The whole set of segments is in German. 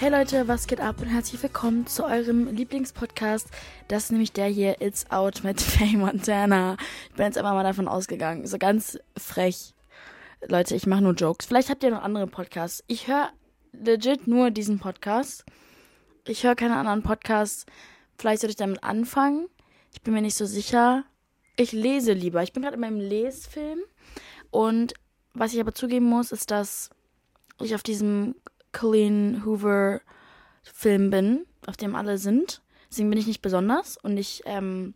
Hey Leute, was geht ab und herzlich willkommen zu eurem Lieblingspodcast. Das ist nämlich der hier, It's Out mit Faye Montana. Ich bin jetzt einfach mal davon ausgegangen. So ganz frech. Leute, ich mache nur Jokes. Vielleicht habt ihr noch andere Podcasts. Ich höre legit nur diesen Podcast. Ich höre keine anderen Podcasts. Vielleicht sollte ich damit anfangen. Ich bin mir nicht so sicher. Ich lese lieber. Ich bin gerade in meinem Lesfilm. Und was ich aber zugeben muss, ist, dass ich auf diesem Colleen Hoover Film bin, auf dem alle sind. Deswegen bin ich nicht besonders und ich ähm,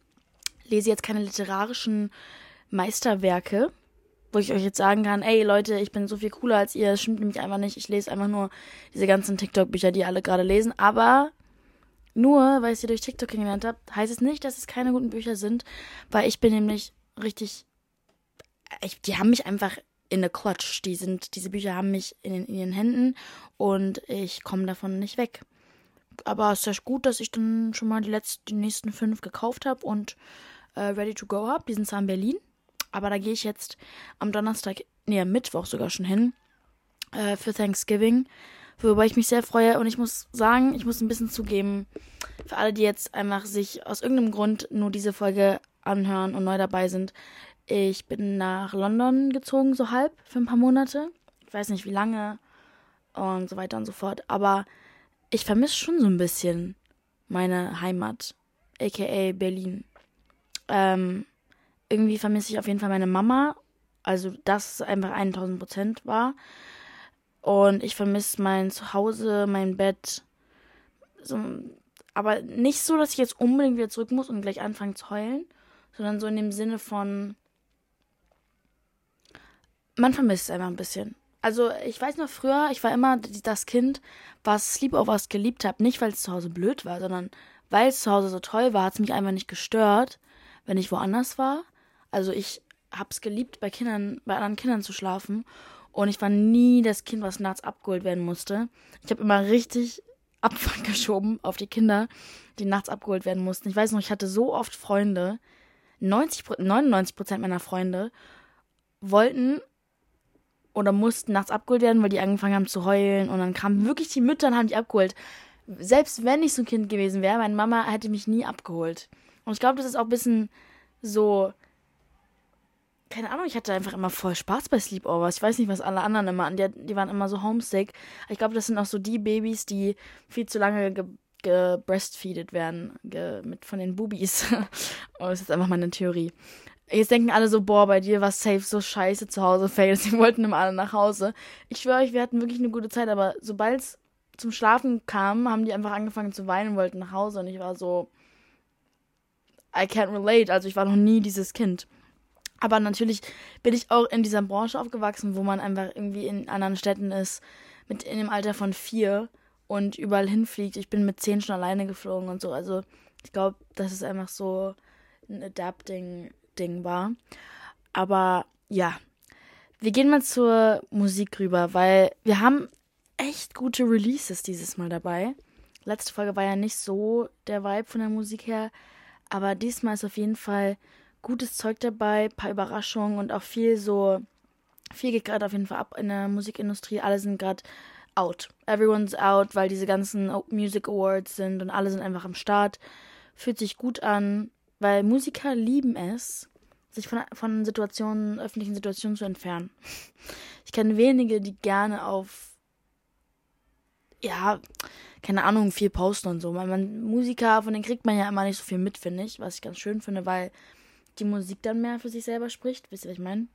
lese jetzt keine literarischen Meisterwerke, wo ich euch jetzt sagen kann, ey Leute, ich bin so viel cooler als ihr. Das stimmt nämlich einfach nicht. Ich lese einfach nur diese ganzen TikTok-Bücher, die alle gerade lesen. Aber nur, weil ich sie durch TikTok kennengelernt habe, heißt es nicht, dass es keine guten Bücher sind, weil ich bin nämlich richtig. Ich, die haben mich einfach in der Clutch. Die sind, diese Bücher haben mich in, in ihren Händen und ich komme davon nicht weg. Aber es ist ja gut, dass ich dann schon mal die letzten, die nächsten fünf gekauft habe und äh, ready to go habe. Die sind zwar in Berlin, aber da gehe ich jetzt am Donnerstag, nee, am Mittwoch sogar schon hin äh, für Thanksgiving, worüber ich mich sehr freue. Und ich muss sagen, ich muss ein bisschen zugeben, für alle, die jetzt einfach sich aus irgendeinem Grund nur diese Folge anhören und neu dabei sind, ich bin nach London gezogen, so halb, für ein paar Monate. Ich weiß nicht wie lange und so weiter und so fort. Aber ich vermisse schon so ein bisschen meine Heimat, aka Berlin. Ähm, irgendwie vermisse ich auf jeden Fall meine Mama. Also, das einfach 1000 Prozent war. Und ich vermisse mein Zuhause, mein Bett. So, aber nicht so, dass ich jetzt unbedingt wieder zurück muss und gleich anfangen zu heulen, sondern so in dem Sinne von, man vermisst es einfach ein bisschen. Also ich weiß noch früher, ich war immer das Kind, was Sleepovers geliebt hat. Nicht, weil es zu Hause blöd war, sondern weil es zu Hause so toll war, hat es mich einfach nicht gestört, wenn ich woanders war. Also ich hab's geliebt, bei Kindern, bei anderen Kindern zu schlafen. Und ich war nie das Kind, was nachts abgeholt werden musste. Ich habe immer richtig Abfang geschoben auf die Kinder, die nachts abgeholt werden mussten. Ich weiß noch, ich hatte so oft Freunde, 90, 99 Prozent meiner Freunde wollten oder mussten nachts abgeholt werden, weil die angefangen haben zu heulen. Und dann kamen wirklich die Mütter und haben die abgeholt. Selbst wenn ich so ein Kind gewesen wäre, meine Mama hätte mich nie abgeholt. Und ich glaube, das ist auch ein bisschen so. Keine Ahnung, ich hatte einfach immer voll Spaß bei Sleepovers. Ich weiß nicht, was alle anderen immer an. Die, die waren immer so homesick. Ich glaube, das sind auch so die Babys, die viel zu lange ge gebreastfeedet werden ge mit von den Bubis. oh, das ist einfach meine Theorie. Jetzt denken alle so, boah, bei dir war safe so scheiße zu Hause, Fail. Sie wollten immer alle nach Hause. Ich schwöre euch, wir hatten wirklich eine gute Zeit, aber sobald es zum Schlafen kam, haben die einfach angefangen zu weinen und wollten nach Hause. Und ich war so, I can't relate. Also ich war noch nie dieses Kind. Aber natürlich bin ich auch in dieser Branche aufgewachsen, wo man einfach irgendwie in anderen Städten ist, mit in dem Alter von vier und überall hinfliegt. Ich bin mit zehn schon alleine geflogen und so. Also ich glaube, das ist einfach so ein Adapting Ding war. Aber ja, wir gehen mal zur Musik rüber, weil wir haben echt gute Releases dieses Mal dabei. Letzte Folge war ja nicht so der Vibe von der Musik her, aber diesmal ist auf jeden Fall gutes Zeug dabei, paar Überraschungen und auch viel so, viel geht gerade auf jeden Fall ab in der Musikindustrie. Alle sind gerade out. Everyone's out, weil diese ganzen Music Awards sind und alle sind einfach am Start. Fühlt sich gut an weil Musiker lieben es, sich von, von Situationen, öffentlichen Situationen zu entfernen. Ich kenne wenige, die gerne auf, ja, keine Ahnung, viel posten und so. Weil man, Musiker, von denen kriegt man ja immer nicht so viel mit, finde ich, was ich ganz schön finde, weil die Musik dann mehr für sich selber spricht. Wisst ihr, was ich meine?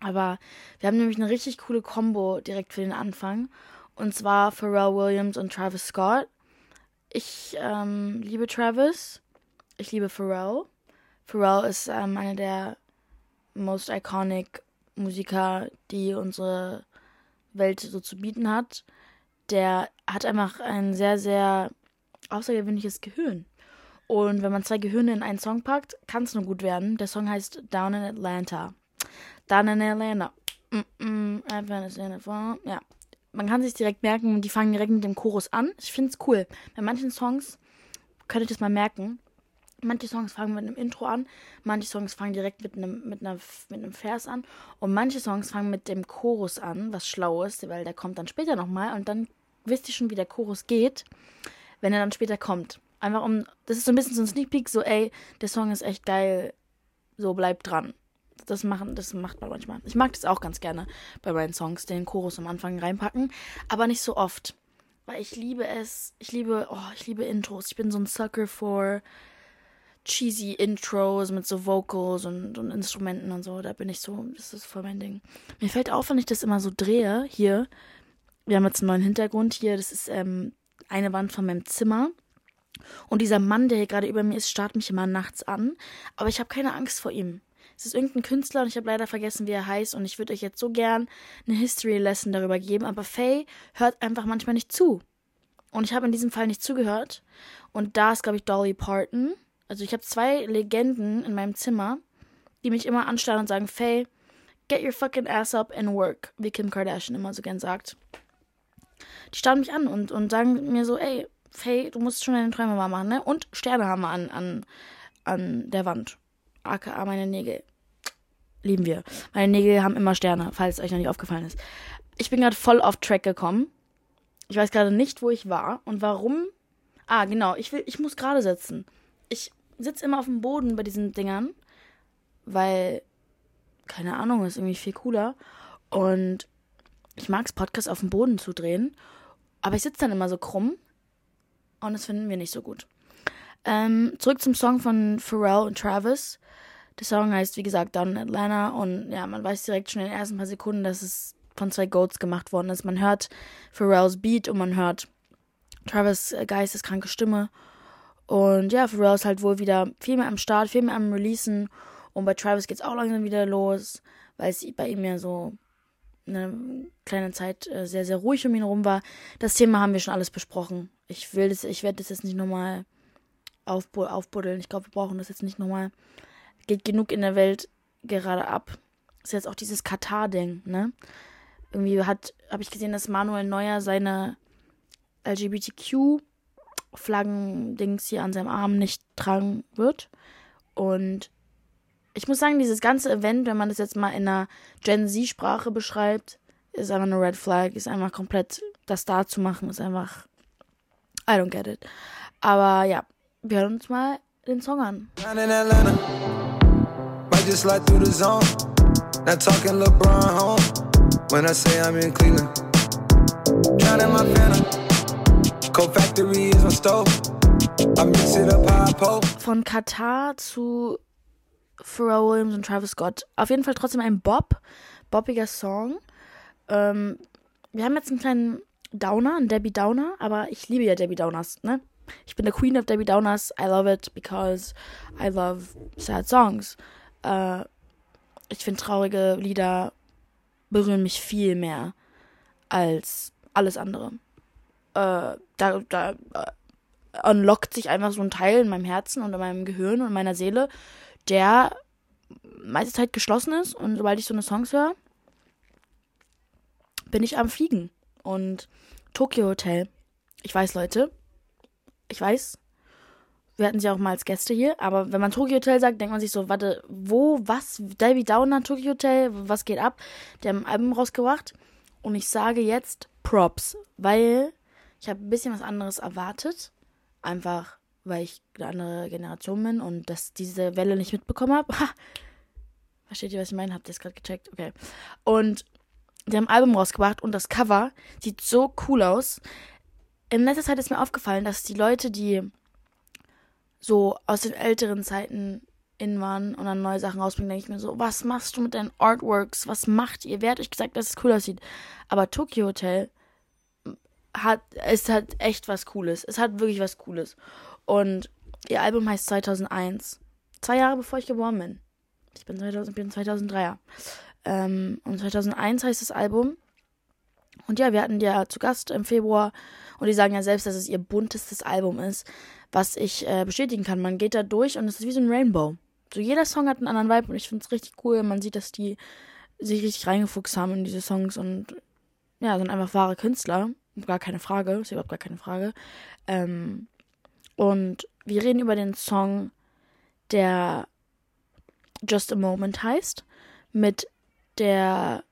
Aber wir haben nämlich eine richtig coole Combo direkt für den Anfang. Und zwar Pharrell Williams und Travis Scott. Ich ähm, liebe Travis ich liebe Pharrell. Pharrell ist ähm, einer der most iconic Musiker, die unsere Welt so zu bieten hat. Der hat einfach ein sehr, sehr außergewöhnliches Gehirn. Und wenn man zwei Gehirne in einen Song packt, kann es nur gut werden. Der Song heißt Down in Atlanta. Down in Atlanta. Ja. Man kann sich direkt merken, die fangen direkt mit dem Chorus an. Ich finde es cool. Bei manchen Songs könnt ihr das mal merken. Manche Songs fangen mit einem Intro an, manche Songs fangen direkt mit einem, mit, einer, mit einem Vers an und manche Songs fangen mit dem Chorus an, was schlau ist, weil der kommt dann später nochmal und dann wisst ihr schon, wie der Chorus geht, wenn er dann später kommt. Einfach um, das ist so ein bisschen so ein Sneak Peek, so, ey, der Song ist echt geil, so bleibt dran. Das, machen, das macht man manchmal. Ich mag das auch ganz gerne bei meinen Songs, den Chorus am Anfang reinpacken, aber nicht so oft. Weil ich liebe es, ich liebe, oh, ich liebe Intros. Ich bin so ein Sucker for cheesy Intros mit so Vocals und, und Instrumenten und so. Da bin ich so, das ist voll mein Ding. Mir fällt auf, wenn ich das immer so drehe, hier, wir haben jetzt einen neuen Hintergrund hier, das ist ähm, eine Wand von meinem Zimmer. Und dieser Mann, der hier gerade über mir ist, starrt mich immer nachts an. Aber ich habe keine Angst vor ihm. Es ist irgendein Künstler und ich habe leider vergessen, wie er heißt. Und ich würde euch jetzt so gern eine History Lesson darüber geben. Aber Faye hört einfach manchmal nicht zu. Und ich habe in diesem Fall nicht zugehört. Und da ist, glaube ich, Dolly Parton. Also ich habe zwei Legenden in meinem Zimmer, die mich immer anstarren und sagen, Faye, get your fucking ass up and work, wie Kim Kardashian immer so gern sagt. Die starren mich an und, und sagen mir so, ey, Faye, du musst schon deine Träume mal machen, ne? Und Sterne haben wir an, an, an der Wand. AKA meine Nägel. Lieben wir. Meine Nägel haben immer Sterne, falls euch noch nicht aufgefallen ist. Ich bin gerade voll auf Track gekommen. Ich weiß gerade nicht, wo ich war und warum. Ah, genau. Ich will, ich muss gerade sitzen. Ich sitze immer auf dem Boden bei diesen Dingern, weil, keine Ahnung, ist irgendwie viel cooler. Und ich mag es, Podcast auf dem Boden zu drehen. Aber ich sitze dann immer so krumm. Und das finden wir nicht so gut. Ähm, zurück zum Song von Pharrell und Travis. Der Song heißt, wie gesagt, Down in Atlanta. Und ja, man weiß direkt schon in den ersten paar Sekunden, dass es von zwei Goats gemacht worden ist. Man hört Pharrells Beat und man hört Travis äh, geisteskranke Stimme. Und ja, Pharrell ist halt wohl wieder viel mehr am Start, viel mehr am Releasen. Und bei Travis geht es auch langsam wieder los, weil es bei ihm ja so eine kleine Zeit äh, sehr, sehr ruhig um ihn herum war. Das Thema haben wir schon alles besprochen. Ich will das, ich werde das jetzt nicht nochmal aufbu aufbuddeln. Ich glaube, wir brauchen das jetzt nicht nochmal. Geht genug in der Welt gerade ab. Ist jetzt auch dieses Katar-Ding, ne? Irgendwie hat, habe ich gesehen, dass Manuel Neuer seine LGBTQ Flaggen-Dings hier an seinem Arm nicht tragen wird. Und ich muss sagen, dieses ganze Event, wenn man das jetzt mal in einer Gen Z-Sprache beschreibt, ist einfach eine Red Flag, ist einfach komplett das da zu machen, ist einfach. I don't get it. Aber ja, wir hören uns mal den Song an. Just slide. Not talking LeBron home. When I say I'm in Cleveland. Drowning my phantom. Von Katar zu Pharrell Williams und Travis Scott. Auf jeden Fall trotzdem ein Bob, bobbiger Song. Ähm, wir haben jetzt einen kleinen Downer, einen Debbie Downer, aber ich liebe ja Debbie Downers, ne? Ich bin der Queen of Debbie Downers. I love it because I love sad songs. Äh, ich finde traurige Lieder berühren mich viel mehr als alles andere da, da äh, unlockt sich einfach so ein Teil in meinem Herzen und in meinem Gehirn und in meiner Seele, der meiste Zeit geschlossen ist. Und sobald ich so eine Songs höre, bin ich am Fliegen. Und Tokyo Hotel. Ich weiß, Leute. Ich weiß. Wir hatten sie auch mal als Gäste hier. Aber wenn man Tokyo Hotel sagt, denkt man sich so, warte, wo, was? Davy Downer, Tokyo Hotel, was geht ab? Der haben ein Album rausgebracht. Und ich sage jetzt Props, weil ich habe ein bisschen was anderes erwartet. Einfach, weil ich eine andere Generation bin und dass diese Welle nicht mitbekommen habe. Versteht ihr, was ich meine? Habt ihr es gerade gecheckt? Okay. Und die haben ein Album rausgebracht und das Cover sieht so cool aus. In letzter Zeit ist mir aufgefallen, dass die Leute, die so aus den älteren Zeiten in waren und dann neue Sachen rausbringen, denke ich mir so, was machst du mit deinen Artworks? Was macht ihr? Wer hat euch gesagt, dass es cool aussieht? Aber Tokyo Hotel hat, es hat echt was Cooles. Es hat wirklich was Cooles. Und ihr Album heißt 2001. Zwei Jahre bevor ich geboren bin. Ich bin, 2000, bin 2003er. Ähm, und 2001 heißt das Album. Und ja, wir hatten die ja zu Gast im Februar. Und die sagen ja selbst, dass es ihr buntestes Album ist. Was ich äh, bestätigen kann. Man geht da durch und es ist wie so ein Rainbow. So jeder Song hat einen anderen Vibe und ich finde es richtig cool. Man sieht, dass die sich richtig reingefuchst haben in diese Songs und ja, sind einfach wahre Künstler. Gar keine Frage, ist überhaupt gar keine Frage. Ähm, und wir reden über den Song, der Just a Moment heißt, mit der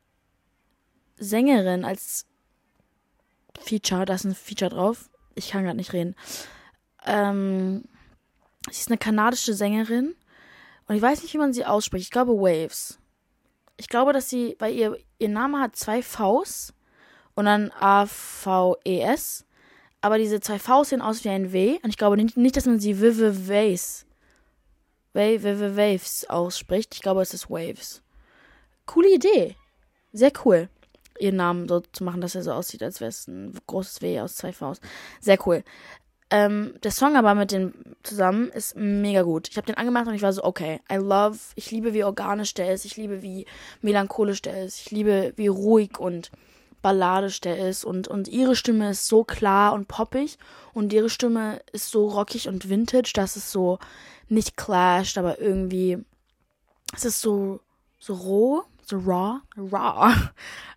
Sängerin als Feature, da ist ein Feature drauf. Ich kann gerade nicht reden. Ähm, sie ist eine kanadische Sängerin und ich weiß nicht, wie man sie ausspricht. Ich glaube Waves. Ich glaube, dass sie, weil ihr, ihr Name hat zwei Vs und dann A-V-E-S. Aber diese zwei Vs sehen aus wie ein W. Und ich glaube nicht, nicht dass man sie Waves, Wave, Waves ausspricht. Ich glaube, es ist Waves. Coole Idee. Sehr cool. Ihren Namen so zu machen, dass er so aussieht, als wäre es ein großes W aus zwei Vs. Sehr cool. Ähm, der Song aber mit dem zusammen ist mega gut. Ich habe den angemacht und ich war so, okay, I love, ich liebe, wie organisch der ist, ich liebe, wie melancholisch der ist, ich liebe, wie ruhig und balladisch der ist und, und ihre Stimme ist so klar und poppig und ihre Stimme ist so rockig und vintage, dass es so nicht clasht, aber irgendwie, es ist so, so roh, so raw, raw.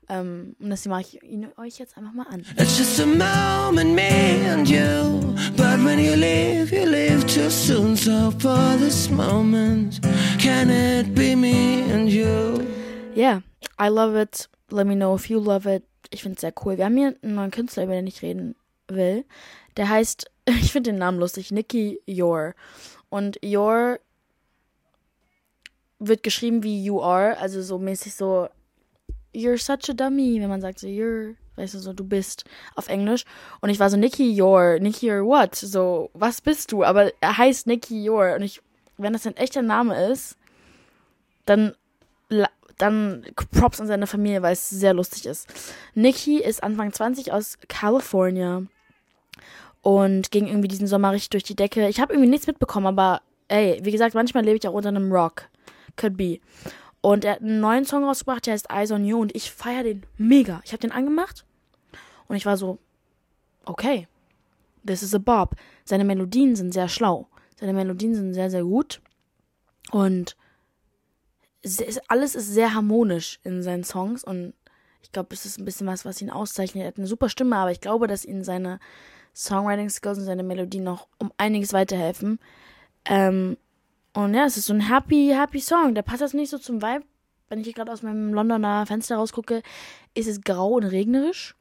Ähm, und das mache ich ihn, euch jetzt einfach mal an. It's just a moment, me and you. But when you leave, you leave too soon. So for this moment, can it be me and you? Yeah, I love it. Let me know if you love it. Ich finde es sehr cool. Wir haben hier einen neuen Künstler, über den ich reden will. Der heißt, ich finde den Namen lustig, Nicky Yor. Und Yor wird geschrieben wie you are, also so mäßig so you're such a dummy, wenn man sagt so you're, weißt du so, du bist auf Englisch. Und ich war so Nicky Yor, Nicky Yor what? So, was bist du? Aber er heißt Nicky Yor und ich, wenn das ein echter Name ist, dann dann Props an seine Familie, weil es sehr lustig ist. Nikki ist Anfang 20 aus California und ging irgendwie diesen Sommer richtig durch die Decke. Ich habe irgendwie nichts mitbekommen, aber ey, wie gesagt, manchmal lebe ich auch unter einem Rock. Could be. Und er hat einen neuen Song rausgebracht, der heißt Eyes on You und ich feiere den mega. Ich habe den angemacht und ich war so, okay, this is a Bob. Seine Melodien sind sehr schlau. Seine Melodien sind sehr, sehr gut. Und alles ist sehr harmonisch in seinen Songs und ich glaube, es ist ein bisschen was, was ihn auszeichnet. Er hat eine super Stimme, aber ich glaube, dass ihn seine Songwriting Skills und seine Melodien noch um einiges weiterhelfen. Ähm, und ja, es ist so ein happy, happy Song. Der passt jetzt nicht so zum Vibe. Wenn ich hier gerade aus meinem Londoner Fenster rausgucke, ist es grau und regnerisch.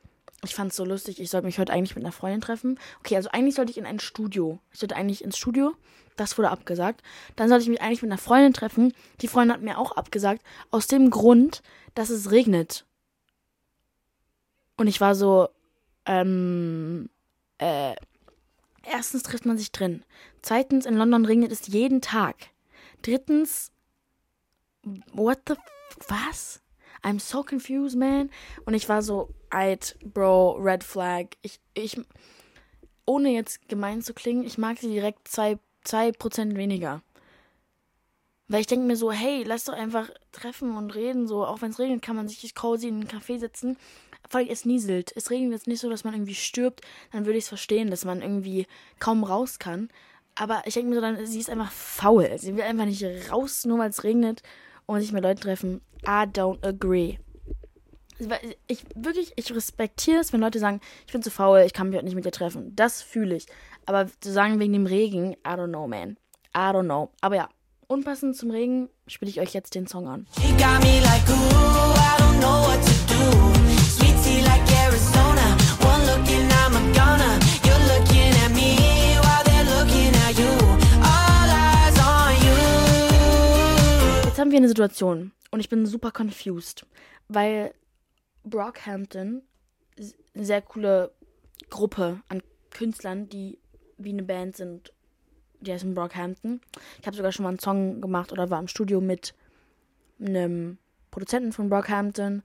Ich fand es so lustig. Ich sollte mich heute eigentlich mit einer Freundin treffen. Okay, also eigentlich sollte ich in ein Studio. Ich sollte eigentlich ins Studio. Das wurde abgesagt. Dann sollte ich mich eigentlich mit einer Freundin treffen. Die Freundin hat mir auch abgesagt. Aus dem Grund, dass es regnet. Und ich war so, ähm, äh, erstens trifft man sich drin. Zweitens, in London regnet es jeden Tag. Drittens, what the, was? I'm so confused, man. Und ich war so, alt, Bro, Red Flag. Ich, ich, ohne jetzt gemein zu klingen, ich mag sie direkt zwei, zwei Prozent weniger. Weil ich denke mir so, hey, lass doch einfach treffen und reden. So, auch wenn es regnet, kann man sich cozy in einen Café setzen. Vor allem, es nieselt. Es regnet jetzt nicht so, dass man irgendwie stirbt. Dann würde ich es verstehen, dass man irgendwie kaum raus kann. Aber ich denke mir so, dann, sie ist einfach faul. Sie will einfach nicht raus, nur weil es regnet und sich mit Leuten treffen. I don't agree. Ich wirklich, ich respektiere es, wenn Leute sagen, ich bin zu faul, ich kann mich heute nicht mit dir treffen. Das fühle ich. Aber zu sagen wegen dem Regen, I don't know, man. I don't know. Aber ja, unpassend zum Regen spiele ich euch jetzt den Song an. She got me like, ooh, I don't know what to do. Sweet tea like Arizona. One look and I'm a goner. You're looking at me while they're looking at you. All eyes on you. Jetzt haben wir eine Situation und ich bin super confused, weil Brockhampton eine sehr coole Gruppe an Künstlern, die wie eine Band sind. Die heißen Brockhampton. Ich habe sogar schon mal einen Song gemacht oder war im Studio mit einem Produzenten von Brockhampton.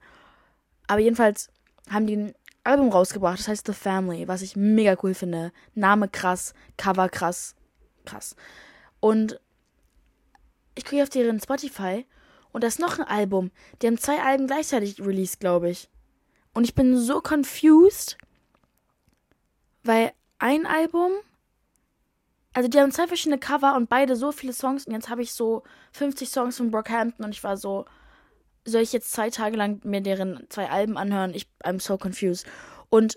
Aber jedenfalls haben die ein Album rausgebracht, das heißt The Family, was ich mega cool finde. Name krass, Cover krass, krass. Und ich gucke auf deren Spotify und da ist noch ein Album. Die haben zwei Alben gleichzeitig released, glaube ich. Und ich bin so confused, weil ein Album, also die haben zwei verschiedene Cover und beide so viele Songs und jetzt habe ich so 50 Songs von Brockhampton und ich war so, soll ich jetzt zwei Tage lang mir deren zwei Alben anhören? Ich, I'm so confused. Und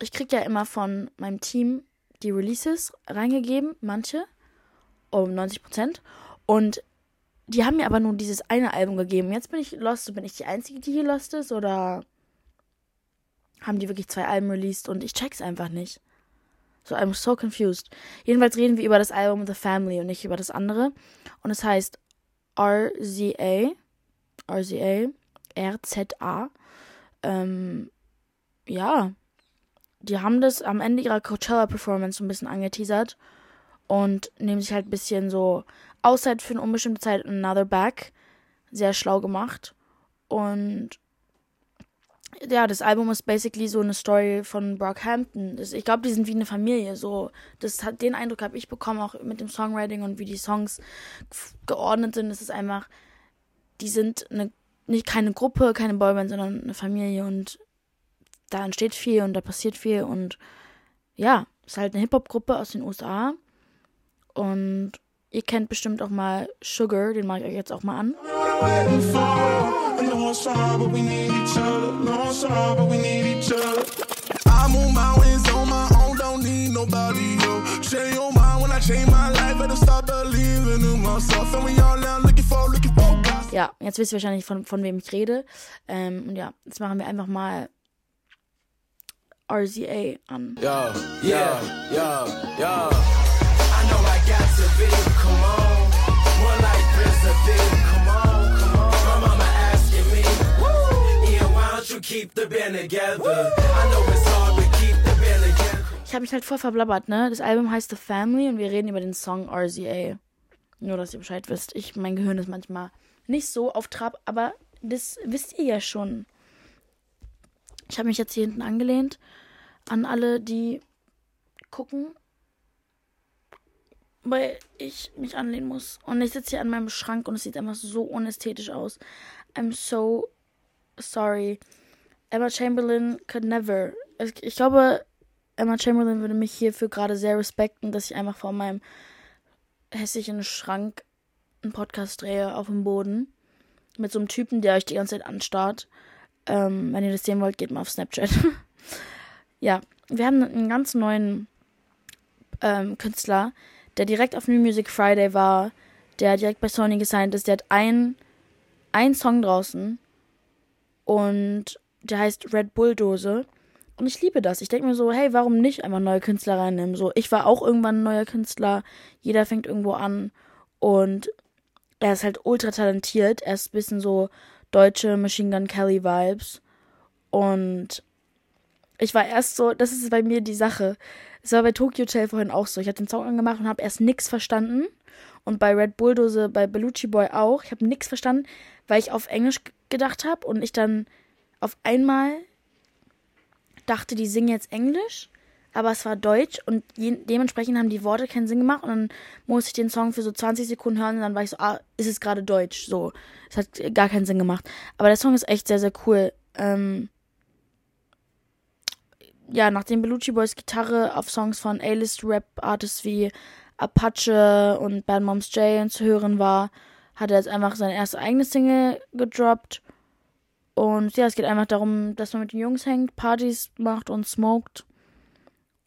ich kriege ja immer von meinem Team die Releases reingegeben, manche, um 90 Prozent. Und die haben mir aber nur dieses eine Album gegeben. Jetzt bin ich lost. Bin ich die Einzige, die hier lost ist? Oder haben die wirklich zwei Alben released und ich check's einfach nicht. So, I'm so confused. Jedenfalls reden wir über das Album The Family und nicht über das andere. Und es heißt RZA. RZA. RZA. Ähm, ja. Die haben das am Ende ihrer Coachella-Performance ein bisschen angeteasert und nehmen sich halt ein bisschen so Auszeit für eine unbestimmte Zeit Another Back. Sehr schlau gemacht. Und ja, das Album ist basically so eine Story von Brockhampton. Ich glaube, die sind wie eine Familie. So, das hat den Eindruck habe ich bekommen auch mit dem Songwriting und wie die Songs geordnet sind. Es ist einfach, die sind eine, nicht keine Gruppe, keine Boyband, sondern eine Familie und da entsteht viel und da passiert viel und ja, ist halt eine Hip Hop Gruppe aus den USA und Ihr kennt bestimmt auch mal Sugar, den mache ich euch jetzt auch mal an. Ja, jetzt wisst ihr wahrscheinlich, von, von wem ich rede. Ähm, und ja, jetzt machen wir einfach mal RZA an. Ja, ja, ja, ja. I know I got to. Ich habe mich halt voll verblabbert, ne? Das Album heißt The Family und wir reden über den Song RZA. Nur, dass ihr Bescheid wisst. Ich, mein Gehirn ist manchmal nicht so auf Trab, aber das wisst ihr ja schon. Ich habe mich jetzt hier hinten angelehnt an alle, die gucken weil ich mich anlehnen muss. Und ich sitze hier an meinem Schrank und es sieht einfach so unästhetisch aus. I'm so sorry. Emma Chamberlain could never. Ich glaube, Emma Chamberlain würde mich hierfür gerade sehr respekten, dass ich einfach vor meinem hässlichen Schrank einen Podcast drehe auf dem Boden. Mit so einem Typen, der euch die ganze Zeit anstarrt. Ähm, wenn ihr das sehen wollt, geht mal auf Snapchat. ja, wir haben einen ganz neuen ähm, Künstler, der direkt auf New Music Friday war, der direkt bei Sony gesigned ist, der hat einen, einen Song draußen und der heißt Red Bull Dose. Und ich liebe das. Ich denke mir so, hey, warum nicht einfach neue Künstler reinnehmen? So, ich war auch irgendwann ein neuer Künstler. Jeder fängt irgendwo an. Und er ist halt ultra talentiert. Er ist ein bisschen so deutsche Machine Gun Kelly Vibes. Und ich war erst so, das ist bei mir die Sache. Es war bei Tokyo Hotel vorhin auch so. Ich hatte den Song angemacht und habe erst nichts verstanden. Und bei Red Bulldose, bei Bellucci Boy auch. Ich habe nichts verstanden, weil ich auf Englisch gedacht habe und ich dann auf einmal dachte, die singen jetzt Englisch, aber es war Deutsch und dementsprechend haben die Worte keinen Sinn gemacht und dann musste ich den Song für so 20 Sekunden hören und dann war ich so, ah, ist es gerade Deutsch? So, es hat gar keinen Sinn gemacht. Aber der Song ist echt sehr, sehr cool. Ähm, ja, nachdem Belushi Boys Gitarre auf Songs von A-List-Rap-Artists wie Apache und Bad Moms J zu hören war, hat er jetzt einfach seine erste eigene Single gedroppt. Und ja, es geht einfach darum, dass man mit den Jungs hängt, Partys macht und smoked.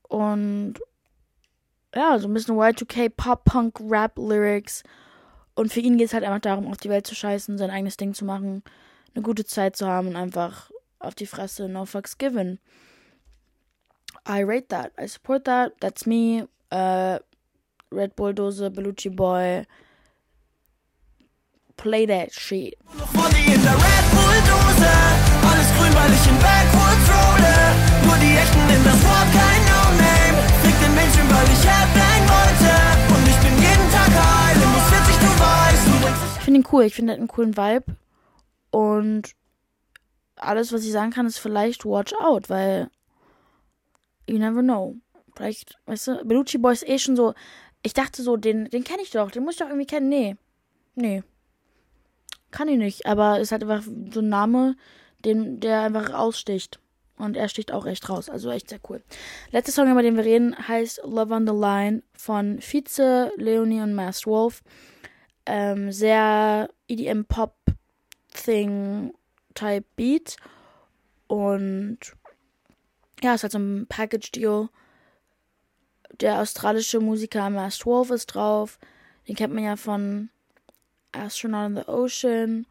Und ja, so ein bisschen Y2K, Pop, Punk, Rap, Lyrics. Und für ihn geht es halt einfach darum, auf die Welt zu scheißen, sein eigenes Ding zu machen, eine gute Zeit zu haben und einfach auf die Fresse, no fucks given. I rate that. I support that. That's me. Uh, Red Bull Dose, Bellucci Boy. Play that shit. Alles grün, weil ich in Backwoods rolle. Nur die echten in das Wort, kein No-Name. Fick den Menschen, weil ich Headbang wollte. Und ich bin jeden Tag heil. Du musst 40, du weißt. Ich finde ihn cool. Ich finde einen coolen Vibe. Und alles, was ich sagen kann, ist vielleicht Watch Out, weil you never know. Vielleicht, weißt du, Bellucci Boy ist eh schon so. Ich dachte so, den, den kenne ich doch, den muss ich doch irgendwie kennen. Nee. Nee. Kann ich nicht, aber ist halt einfach so ein Name, den, der einfach aussticht. Und er sticht auch echt raus. Also echt sehr cool. Letzter Song, über den wir reden, heißt Love on the Line von Vize, Leonie und Masked Wolf. Ähm, sehr EDM-Pop-Thing-Type Beat. Und ja, ist halt so ein Package-Deal. Der australische Musiker Masked Wolf ist drauf. Den kennt man ja von Astronaut in the Ocean.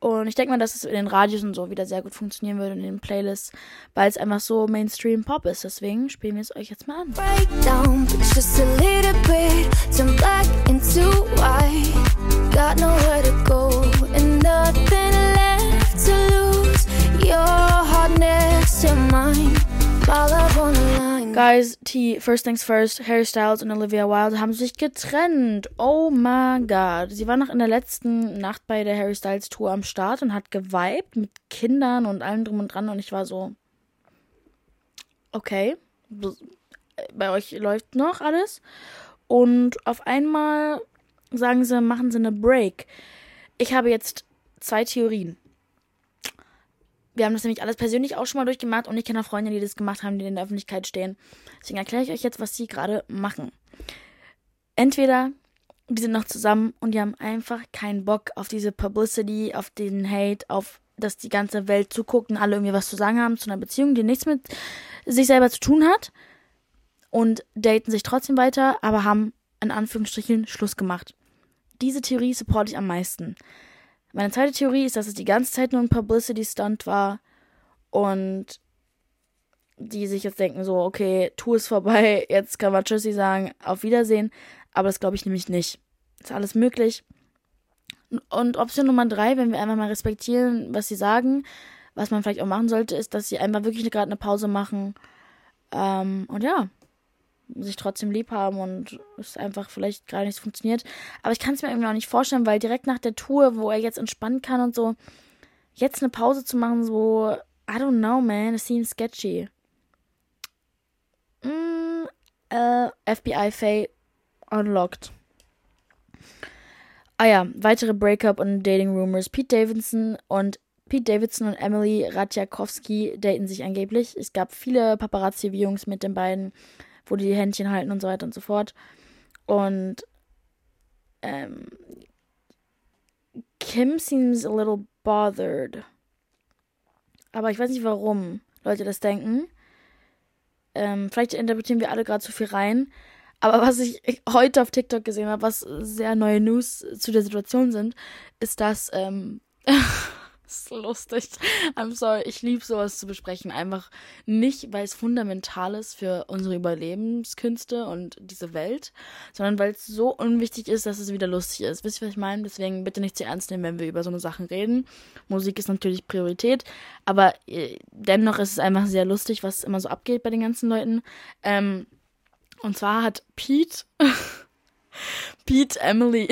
Und ich denke mal, dass es in den Radios und so wieder sehr gut funktionieren würde in den Playlists, weil es einfach so Mainstream Pop ist. Deswegen spielen wir es euch jetzt mal an. Breakdown, just a little bit, turn black into white. Got nowhere to go and nothing left to lose. Your heart next to mine, Guys, T, First Things First, Harry Styles und Olivia Wilde haben sich getrennt. Oh my god. Sie war noch in der letzten Nacht bei der Harry Styles Tour am Start und hat geweibt mit Kindern und allem drum und dran und ich war so, okay, bei euch läuft noch alles. Und auf einmal sagen sie, machen sie eine Break. Ich habe jetzt zwei Theorien. Wir haben das nämlich alles persönlich auch schon mal durchgemacht und ich kenne auch Freunde, die das gemacht haben, die in der Öffentlichkeit stehen. Deswegen erkläre ich euch jetzt, was sie gerade machen. Entweder die sind noch zusammen und die haben einfach keinen Bock auf diese Publicity, auf den Hate, auf dass die ganze Welt zuguckt und alle irgendwie was zu sagen haben zu einer Beziehung, die nichts mit sich selber zu tun hat und daten sich trotzdem weiter, aber haben in Anführungsstrichen Schluss gemacht. Diese Theorie supporte ich am meisten. Meine zweite Theorie ist, dass es die ganze Zeit nur ein Publicity-Stunt war und die sich jetzt denken so, okay, Tour ist vorbei, jetzt kann man Tschüssi sagen, auf Wiedersehen. Aber das glaube ich nämlich nicht. Ist alles möglich. Und Option Nummer drei, wenn wir einfach mal respektieren, was sie sagen, was man vielleicht auch machen sollte, ist, dass sie einfach wirklich gerade eine Pause machen. Ähm, und ja, sich trotzdem lieb haben und es einfach vielleicht gerade nicht funktioniert. Aber ich kann es mir irgendwie auch nicht vorstellen, weil direkt nach der Tour, wo er jetzt entspannen kann und so, jetzt eine Pause zu machen, so, I don't know, man, it seems sketchy. Mm, äh, FBI Faye unlocked. Ah ja, weitere Breakup und Dating Rumors. Pete Davidson und Pete Davidson und Emily Radjakowski daten sich angeblich. Es gab viele Paparazzi-Views mit den beiden wo die, Händchen halten und so weiter und so fort. Und ähm, Kim seems a little bothered. Aber ich weiß nicht, warum Leute das denken. Ähm, vielleicht interpretieren wir alle gerade zu viel rein. Aber was ich heute auf TikTok gesehen habe, was sehr neue News zu der Situation sind, ist, dass ähm, Das ist lustig. I'm sorry, ich liebe sowas zu besprechen. Einfach nicht, weil es fundamental ist für unsere Überlebenskünste und diese Welt, sondern weil es so unwichtig ist, dass es wieder lustig ist. Wisst ihr, was ich meine? Deswegen bitte nicht zu ernst nehmen, wenn wir über so eine Sachen reden. Musik ist natürlich Priorität, aber äh, dennoch ist es einfach sehr lustig, was immer so abgeht bei den ganzen Leuten. Ähm, und zwar hat Pete. Pete Emily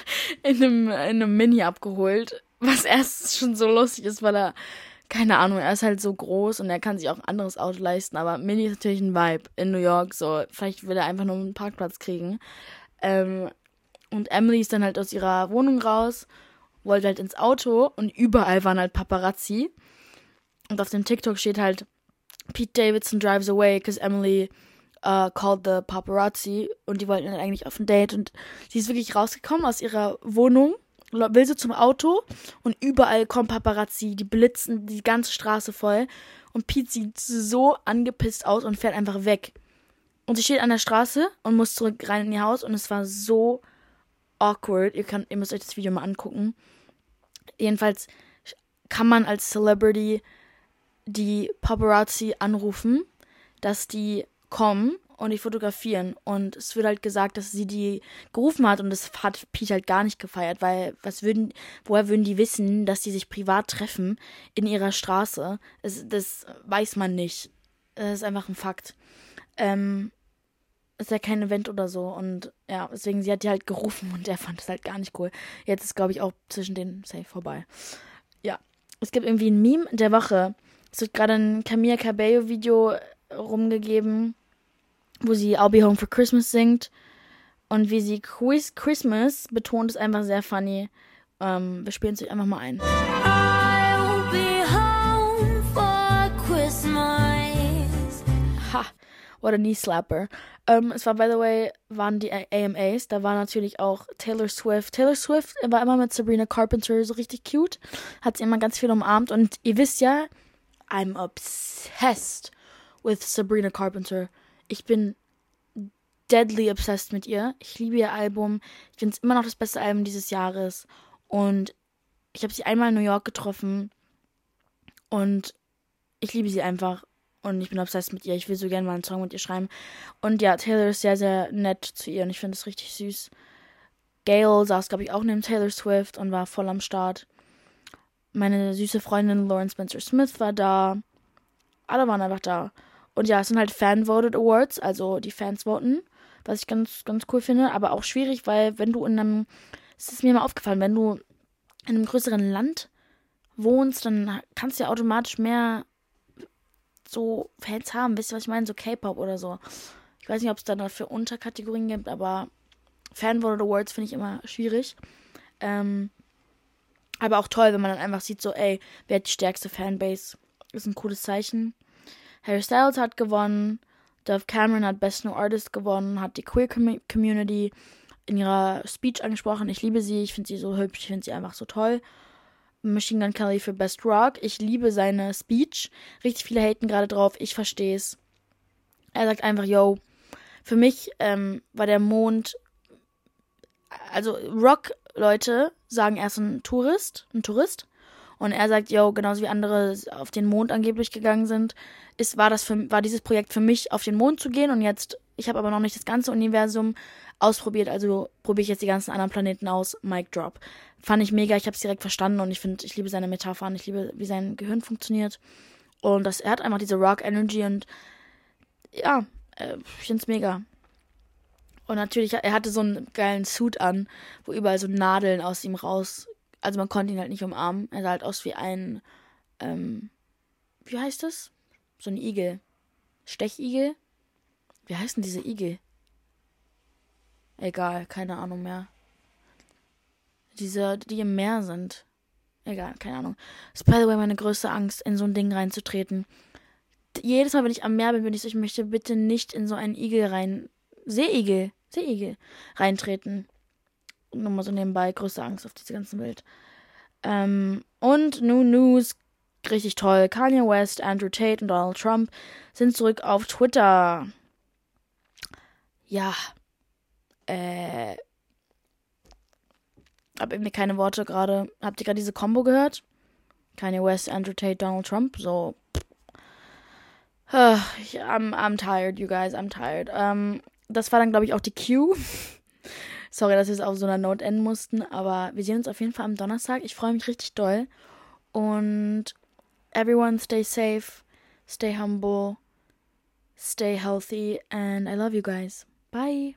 in einem, in einem Mini abgeholt was erst schon so lustig ist, weil er, keine Ahnung, er ist halt so groß und er kann sich auch ein anderes Auto leisten, aber Mini ist natürlich ein Vibe in New York, so, vielleicht will er einfach nur einen Parkplatz kriegen. Ähm, und Emily ist dann halt aus ihrer Wohnung raus, wollte halt ins Auto und überall waren halt Paparazzi. Und auf dem TikTok steht halt, Pete Davidson drives away because Emily uh, called the paparazzi und die wollten dann eigentlich auf ein Date und sie ist wirklich rausgekommen aus ihrer Wohnung will sie zum Auto und überall kommen Paparazzi, die blitzen die ganze Straße voll. Und Pete sieht so angepisst aus und fährt einfach weg. Und sie steht an der Straße und muss zurück rein in ihr Haus und es war so awkward. Ihr, könnt, ihr müsst euch das Video mal angucken. Jedenfalls kann man als Celebrity die Paparazzi anrufen, dass die kommen und die fotografieren. Und es wird halt gesagt, dass sie die gerufen hat und das hat Pete halt gar nicht gefeiert, weil was würden, woher würden die wissen, dass die sich privat treffen in ihrer Straße? Es, das weiß man nicht. Das ist einfach ein Fakt. Ähm, ist ja kein Event oder so und ja, deswegen sie hat die halt gerufen und der fand es halt gar nicht cool. Jetzt ist glaube ich auch zwischen den safe vorbei. Ja, es gibt irgendwie ein Meme der Woche. Es wird gerade ein Camilla Cabello Video rumgegeben wo sie I'll Be Home for Christmas singt. Und wie sie Christmas betont, ist einfach sehr funny. Ähm, wir spielen es euch einfach mal ein. I'll be home for Christmas. Ha, what a knee slapper. Ähm, es war, by the way, waren die AMAs. Da war natürlich auch Taylor Swift. Taylor Swift war immer mit Sabrina Carpenter so richtig cute. Hat sie immer ganz viel umarmt. Und ihr wisst ja, I'm obsessed with Sabrina Carpenter. Ich bin deadly obsessed mit ihr. Ich liebe ihr Album. Ich finde es immer noch das beste Album dieses Jahres. Und Ich habe sie einmal in New York getroffen und ich liebe sie einfach. Und ich bin obsessed mit ihr. Ich will so gerne mal einen Song mit ihr schreiben. Und ja, Taylor ist sehr, sehr nett zu ihr und ich finde es richtig süß. Gail saß, glaube ich, auch neben Taylor Swift und war voll am Start. Meine süße Freundin Lauren Spencer Smith war da. Alle waren einfach da. Und ja, es sind halt Fan-Voted Awards, also die Fans voten, was ich ganz, ganz cool finde, aber auch schwierig, weil wenn du in einem, es ist mir mal aufgefallen, wenn du in einem größeren Land wohnst, dann kannst du ja automatisch mehr so Fans haben. Wisst ihr, was ich meine? So K-Pop oder so. Ich weiß nicht, ob es da dafür Unterkategorien gibt, aber Fanvoted Awards finde ich immer schwierig. Ähm, aber auch toll, wenn man dann einfach sieht, so, ey, wer hat die stärkste Fanbase? Ist ein cooles Zeichen. Harry Styles hat gewonnen. Dove Cameron hat Best New Artist gewonnen, hat die Queer Com Community in ihrer Speech angesprochen. Ich liebe sie, ich finde sie so hübsch, ich finde sie einfach so toll. Machine Gun Kelly für Best Rock. Ich liebe seine Speech. Richtig viele haten gerade drauf. Ich verstehe es. Er sagt einfach, yo, für mich ähm, war der Mond. Also Rock-Leute sagen, er ist ein Tourist, ein Tourist. Und er sagt, yo, genauso wie andere auf den Mond angeblich gegangen sind, ist, war das für, war dieses Projekt für mich, auf den Mond zu gehen. Und jetzt, ich habe aber noch nicht das ganze Universum ausprobiert, also probiere ich jetzt die ganzen anderen Planeten aus. Mic Drop. Fand ich mega, ich habe es direkt verstanden und ich finde, ich liebe seine Metaphern, ich liebe, wie sein Gehirn funktioniert. Und das, er hat einfach diese Rock Energy und ja, äh, ich finde es mega. Und natürlich, er hatte so einen geilen Suit an, wo überall so Nadeln aus ihm raus. Also man konnte ihn halt nicht umarmen. Er sah halt aus wie ein, ähm, wie heißt das? So ein Igel. Stechigel? Wie heißen diese Igel? Egal, keine Ahnung mehr. Diese, die im Meer sind. Egal, keine Ahnung. Das ist by the way meine größte Angst, in so ein Ding reinzutreten. Jedes Mal, wenn ich am Meer bin, bin ich so, ich möchte bitte nicht in so einen Igel rein. Seeigel. Seeigel. Reintreten. Nur mal so nebenbei, größte Angst auf dieser ganzen Welt. Ähm, und New News, richtig toll. Kanye West, Andrew Tate und Donald Trump sind zurück auf Twitter. Ja, äh, hab irgendwie keine Worte gerade. Habt ihr gerade diese Combo gehört? Kanye West, Andrew Tate, Donald Trump. So. I'm, I'm tired, you guys. I'm tired. Ähm, das war dann, glaube ich, auch die Cue. Sorry, dass wir es auf so einer Note enden mussten, aber wir sehen uns auf jeden Fall am Donnerstag. Ich freue mich richtig doll. Und everyone stay safe, stay humble, stay healthy and I love you guys. Bye.